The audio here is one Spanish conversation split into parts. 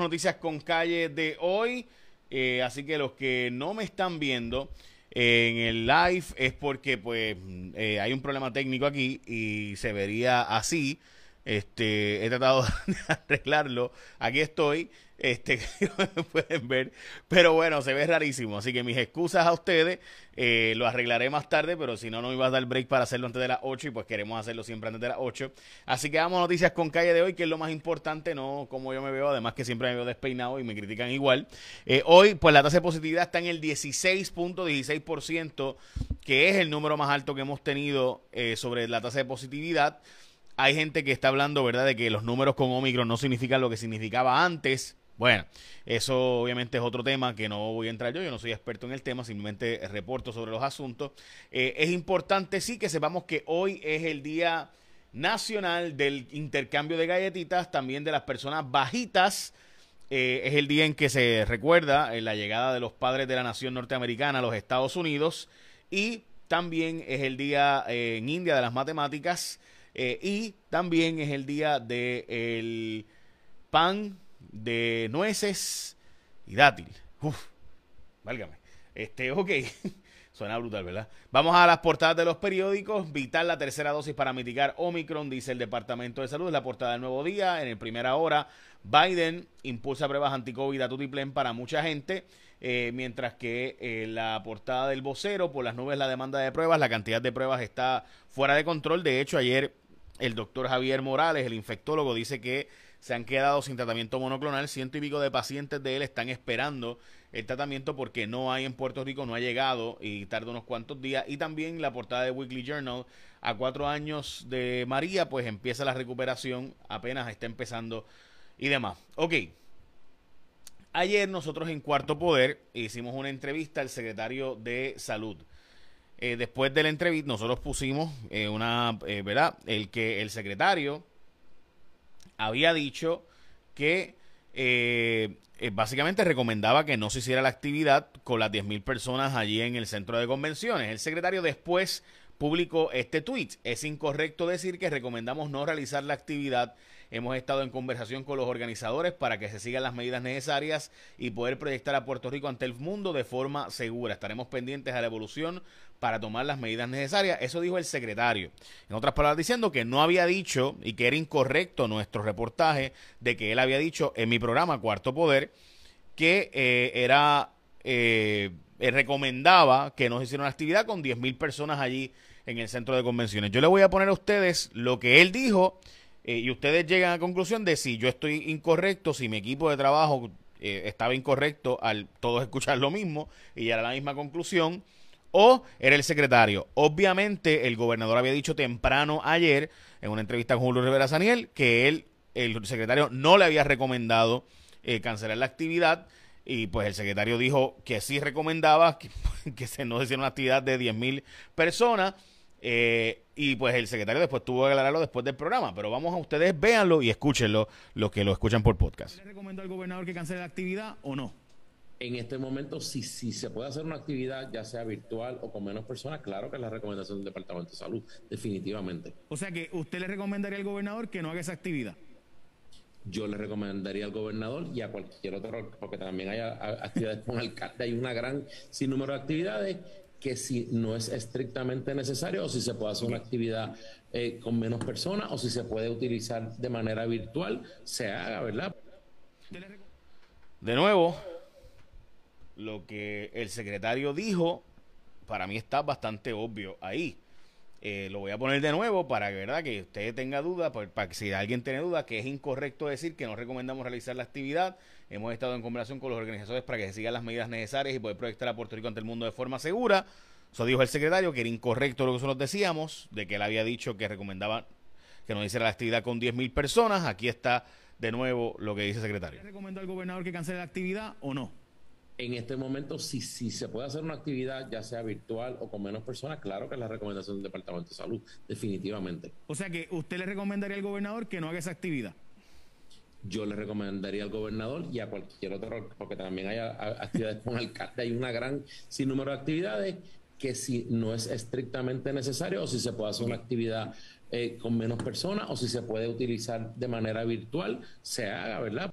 noticias con calle de hoy. Eh, así que los que no me están viendo en el live es porque pues eh, hay un problema técnico aquí y se vería así. Este, he tratado de arreglarlo. Aquí estoy. Este, pueden ver. Pero bueno, se ve rarísimo. Así que mis excusas a ustedes. Eh, lo arreglaré más tarde, pero si no, no iba a dar break para hacerlo antes de las 8 y pues queremos hacerlo siempre antes de las 8. Así que vamos noticias con calle de hoy, que es lo más importante, no como yo me veo, además que siempre me veo despeinado y me critican igual. Eh, hoy, pues la tasa de positividad está en el 16.16%, que es el número más alto que hemos tenido eh, sobre la tasa de positividad hay gente que está hablando, ¿verdad?, de que los números con Omicron no significan lo que significaba antes. Bueno, eso obviamente es otro tema que no voy a entrar yo, yo no soy experto en el tema, simplemente reporto sobre los asuntos. Eh, es importante sí que sepamos que hoy es el día nacional del intercambio de galletitas, también de las personas bajitas. Eh, es el día en que se recuerda eh, la llegada de los padres de la nación norteamericana a los Estados Unidos y también es el día en India de las matemáticas eh, y también es el día del el pan de nueces y dátil. Uf, válgame. Este, ok. Suena brutal, ¿verdad? Vamos a las portadas de los periódicos. Vital la tercera dosis para mitigar Omicron, dice el Departamento de Salud. La portada del Nuevo Día. En el primera hora, Biden impulsa pruebas anti-COVID a tutiplén para mucha gente. Eh, mientras que eh, la portada del vocero, por las nubes la demanda de pruebas, la cantidad de pruebas está fuera de control. De hecho, ayer el doctor Javier Morales, el infectólogo, dice que se han quedado sin tratamiento monoclonal. Ciento y pico de pacientes de él están esperando el tratamiento porque no hay en Puerto Rico, no ha llegado y tarda unos cuantos días. Y también la portada de Weekly Journal, a cuatro años de María, pues empieza la recuperación, apenas está empezando y demás. Ok. Ayer nosotros en Cuarto Poder hicimos una entrevista al secretario de Salud. Eh, después de la entrevista, nosotros pusimos eh, una, eh, ¿verdad? El que el secretario había dicho que básicamente recomendaba que no se hiciera la actividad con las 10.000 personas allí en el centro de convenciones. El secretario después publicó este tweet. Es incorrecto decir que recomendamos no realizar la actividad Hemos estado en conversación con los organizadores para que se sigan las medidas necesarias y poder proyectar a Puerto Rico ante el mundo de forma segura. Estaremos pendientes a la evolución para tomar las medidas necesarias. Eso dijo el secretario. En otras palabras, diciendo que no había dicho y que era incorrecto nuestro reportaje de que él había dicho en mi programa Cuarto Poder que eh, era eh, recomendaba que no se hiciera una actividad con 10.000 personas allí en el centro de convenciones. Yo le voy a poner a ustedes lo que él dijo eh, y ustedes llegan a la conclusión de si yo estoy incorrecto, si mi equipo de trabajo eh, estaba incorrecto al todos escuchar lo mismo y llegar a la misma conclusión, o era el secretario. Obviamente, el gobernador había dicho temprano ayer, en una entrevista con Julio Rivera Saniel, que él, el secretario, no le había recomendado eh, cancelar la actividad. Y pues el secretario dijo que sí recomendaba que, que se no hiciera una actividad de 10.000 personas. Eh, y pues el secretario después tuvo que aclararlo después del programa. Pero vamos a ustedes, véanlo y escúchenlo, los que lo escuchan por podcast. ¿Le recomendó al gobernador que cancele la actividad o no? En este momento, si, si se puede hacer una actividad, ya sea virtual o con menos personas, claro que es la recomendación del Departamento de Salud, definitivamente. O sea que usted le recomendaría al gobernador que no haga esa actividad. Yo le recomendaría al gobernador y a cualquier otro, porque también hay actividades con alcalde, hay una gran sinnúmero de actividades que si no es estrictamente necesario o si se puede hacer una actividad eh, con menos personas o si se puede utilizar de manera virtual, se haga, ¿verdad? De nuevo, lo que el secretario dijo, para mí está bastante obvio ahí. Eh, lo voy a poner de nuevo para que, ¿verdad? que usted tenga duda, para que si alguien tiene duda, que es incorrecto decir que no recomendamos realizar la actividad. Hemos estado en conversación con los organizadores para que se sigan las medidas necesarias y poder proyectar a Puerto Rico ante el mundo de forma segura. Eso dijo el secretario, que era incorrecto lo que nosotros decíamos, de que él había dicho que recomendaba que no hiciera la actividad con 10.000 personas. Aquí está de nuevo lo que dice el secretario. ¿Le recomendó al gobernador que cancele la actividad o no? en este momento, si, si se puede hacer una actividad, ya sea virtual o con menos personas, claro que es la recomendación del Departamento de Salud, definitivamente. O sea que usted le recomendaría al gobernador que no haga esa actividad. Yo le recomendaría al gobernador y a cualquier otro, porque también hay actividades con alcalde, hay una gran sinnúmero de actividades que si no es estrictamente necesario o si se puede hacer una actividad eh, con menos personas o si se puede utilizar de manera virtual, se haga, ¿verdad?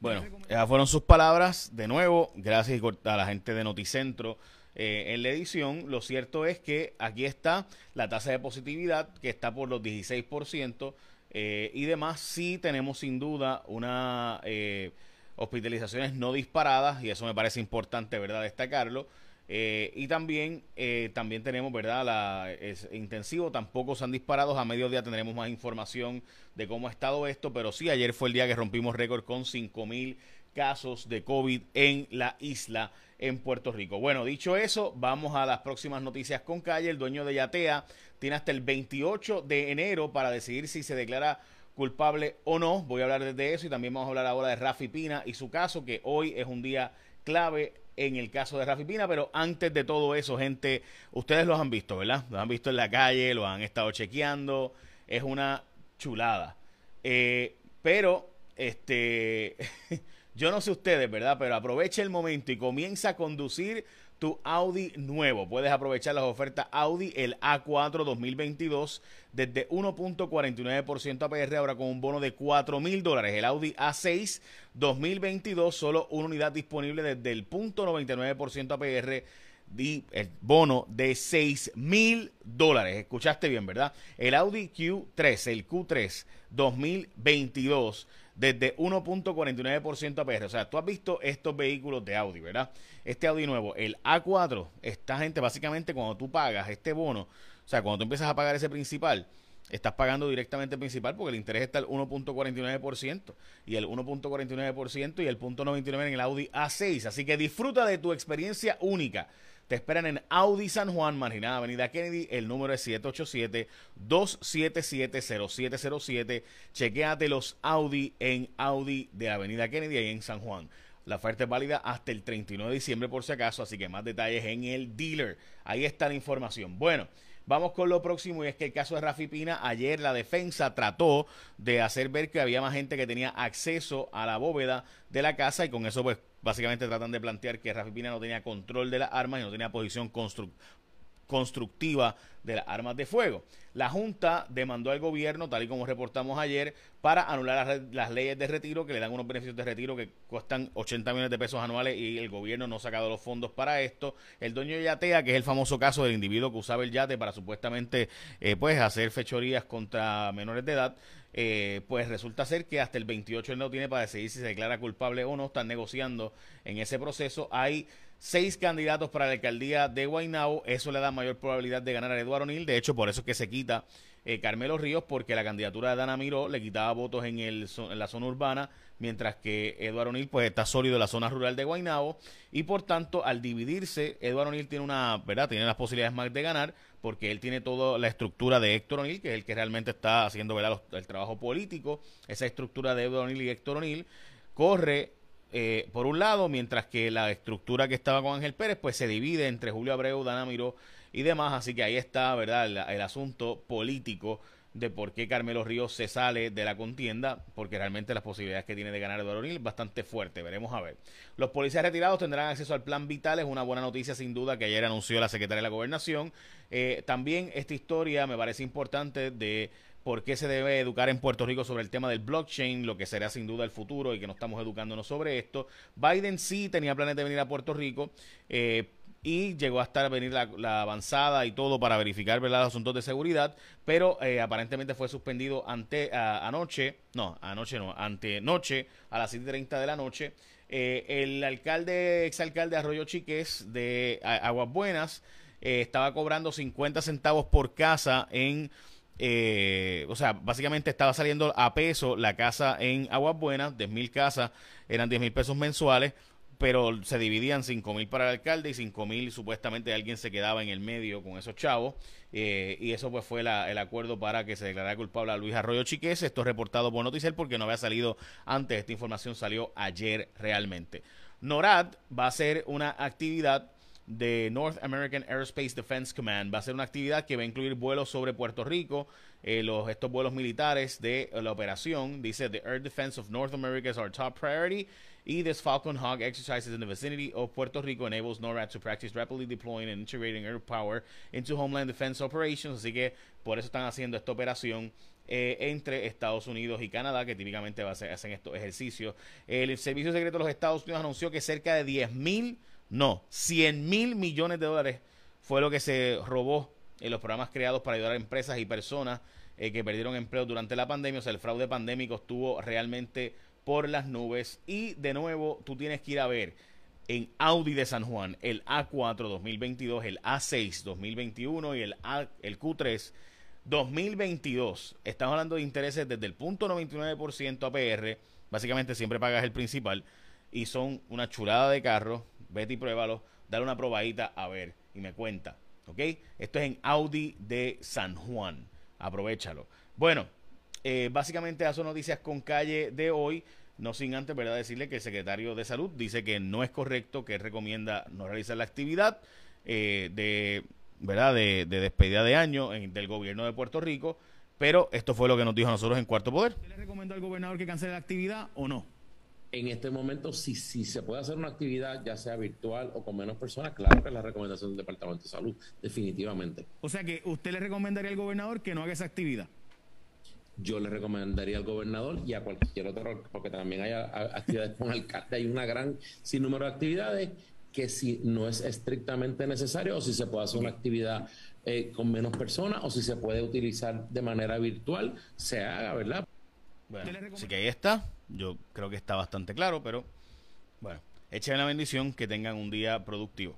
Bueno, esas fueron sus palabras. De nuevo, gracias a la gente de Noticentro eh, en la edición. Lo cierto es que aquí está la tasa de positividad que está por los 16% eh, y demás. Sí tenemos sin duda una eh, hospitalizaciones no disparadas y eso me parece importante, ¿verdad? Destacarlo. Eh, y también, eh, también tenemos, ¿verdad? La, es intensivo, tampoco se han disparado. A mediodía tendremos más información de cómo ha estado esto, pero sí, ayer fue el día que rompimos récord con 5.000 casos de COVID en la isla en Puerto Rico. Bueno, dicho eso, vamos a las próximas noticias con calle. El dueño de Yatea tiene hasta el 28 de enero para decidir si se declara culpable o no. Voy a hablar de eso y también vamos a hablar ahora de Rafi Pina y su caso, que hoy es un día clave en el caso de Rafi Pina, pero antes de todo eso, gente, ustedes los han visto, ¿verdad? Los han visto en la calle, lo han estado chequeando, es una chulada. Eh, pero, este, yo no sé ustedes, ¿verdad? Pero aproveche el momento y comienza a conducir tu Audi nuevo. Puedes aprovechar las ofertas Audi, el A4 2022, desde 1.49% APR, ahora con un bono de 4 mil dólares. El Audi A6 2022, solo una unidad disponible desde el 0.99% APR el bono de 6 mil dólares. Escuchaste bien, ¿verdad? El Audi Q3, el Q3 2022 desde 1.49% APR. O sea, tú has visto estos vehículos de Audi, ¿verdad? Este Audi nuevo, el A4, esta gente básicamente cuando tú pagas este bono, o sea, cuando tú empiezas a pagar ese principal, estás pagando directamente el principal porque el interés está al 1.49% y el 1.49% y el 0.99 en el Audi A6. Así que disfruta de tu experiencia única. Te esperan en Audi San Juan, Marginada Avenida Kennedy. El número es 787-277-0707. Chequéate los Audi en Audi de Avenida Kennedy ahí en San Juan. La oferta es válida hasta el 31 de diciembre por si acaso, así que más detalles en el dealer. Ahí está la información. Bueno, Vamos con lo próximo y es que el caso de Rafi Pina, ayer la defensa trató de hacer ver que había más gente que tenía acceso a la bóveda de la casa y con eso pues básicamente tratan de plantear que Rafi Pina no tenía control de las armas y no tenía posición constructiva de las armas de fuego. La Junta demandó al gobierno, tal y como reportamos ayer, para anular las, leyes de retiro que le dan unos beneficios de retiro que cuestan 80 millones de pesos anuales y el gobierno no ha sacado los fondos para esto. El dueño de Yatea, que es el famoso caso del individuo que usaba el yate para supuestamente eh, pues hacer fechorías contra menores de edad, eh, pues resulta ser que hasta el 28 él no tiene para decidir si se declara culpable o no. Están negociando en ese proceso. Hay seis candidatos para la alcaldía de Guaynabo. Eso le da mayor probabilidad de ganar a Eduardo O'Neill. De hecho, por eso es que se quita eh, Carmelo Ríos, porque la candidatura de Dana Miró le quitaba votos en, el, en la zona urbana, mientras que Eduardo O'Neill pues, está sólido en la zona rural de Guaynabo. Y por tanto, al dividirse, Eduardo O'Neill tiene una, ¿verdad? Tiene las posibilidades más de ganar, porque él tiene toda la estructura de Héctor O'Neill, que es el que realmente está haciendo ¿verdad? el trabajo político. Esa estructura de Eduardo O'Neill y Héctor O'Neill corre eh, por un lado, mientras que la estructura que estaba con Ángel Pérez, pues se divide entre Julio Abreu, Dana Miró y demás. Así que ahí está, ¿verdad?, el, asunto político de por qué Carmelo Ríos se sale de la contienda, porque realmente las posibilidades que tiene de ganar Eduardo O'Neill bastante fuerte. Veremos a ver. Los policías retirados tendrán acceso al plan vital, es una buena noticia sin duda que ayer anunció la secretaria de la gobernación. Eh, también esta historia me parece importante de por qué se debe educar en Puerto Rico sobre el tema del blockchain, lo que será sin duda el futuro y que no estamos educándonos sobre esto. Biden sí tenía planes de venir a Puerto Rico. Eh, y llegó a estar venir la, avanzada y todo para verificar ¿verdad? los asuntos de seguridad, pero eh, aparentemente fue suspendido ante anoche, no, anoche no, ante noche a las 7.30 de la noche. Eh, el alcalde, exalcalde Arroyo Chiques de Aguas Buenas, estaba cobrando 50 centavos por casa en eh, o sea, básicamente estaba saliendo a peso la casa en Aguas Buenas, 10 mil casas, eran 10 mil pesos mensuales, pero se dividían 5 mil para el alcalde y 5 mil supuestamente alguien se quedaba en el medio con esos chavos. Eh, y eso pues fue el acuerdo para que se declarara culpable a Luis Arroyo Chiques. Esto es reportado por Noticiel porque no había salido antes. Esta información salió ayer realmente. NORAD va a hacer una actividad de North American Aerospace Defense Command. Va a ser una actividad que va a incluir vuelos sobre Puerto Rico, eh, los, estos vuelos militares de la operación. Dice, The Air Defense of North America is our top priority. Y this Falcon Hawk exercises in the vicinity of Puerto Rico enables NORAD to practice rapidly deploying and integrating air power into homeland defense operations. Así que por eso están haciendo esta operación eh, entre Estados Unidos y Canadá, que típicamente hacen estos ejercicios. El Servicio Secreto de los Estados Unidos anunció que cerca de 10 mil, no, 100 mil millones de dólares fue lo que se robó en los programas creados para ayudar a empresas y personas eh, que perdieron empleo durante la pandemia. O sea, el fraude pandémico estuvo realmente por las nubes. Y de nuevo, tú tienes que ir a ver en Audi de San Juan el A4 2022, el A6 2021 y el, A, el Q3 2022, estamos hablando de intereses desde el punto 99% APR, básicamente siempre pagas el principal, y son una chulada de carro, vete y pruébalo, dale una probadita a ver y me cuenta, ¿ok? Esto es en Audi de San Juan, aprovechalo. Bueno, eh, básicamente eso noticias con calle de hoy, no sin antes, ¿verdad? Decirle que el secretario de Salud dice que no es correcto, que recomienda no realizar la actividad eh, de ¿verdad? De, despedida de año del gobierno de Puerto Rico. Pero esto fue lo que nos dijo a nosotros en Cuarto Poder. ¿Usted le recomendó al gobernador que cancele la actividad o no? En este momento, si, si se puede hacer una actividad, ya sea virtual o con menos personas, claro que es la recomendación del Departamento de Salud, definitivamente. O sea que usted le recomendaría al gobernador que no haga esa actividad. Yo le recomendaría al gobernador y a cualquier otro, porque también hay actividades con alcalde, hay una gran sinnúmero de actividades que si no es estrictamente necesario o si se puede hacer una actividad eh, con menos personas o si se puede utilizar de manera virtual, se haga, ¿verdad? Bueno, así que ahí está. Yo creo que está bastante claro, pero bueno, echen la bendición, que tengan un día productivo.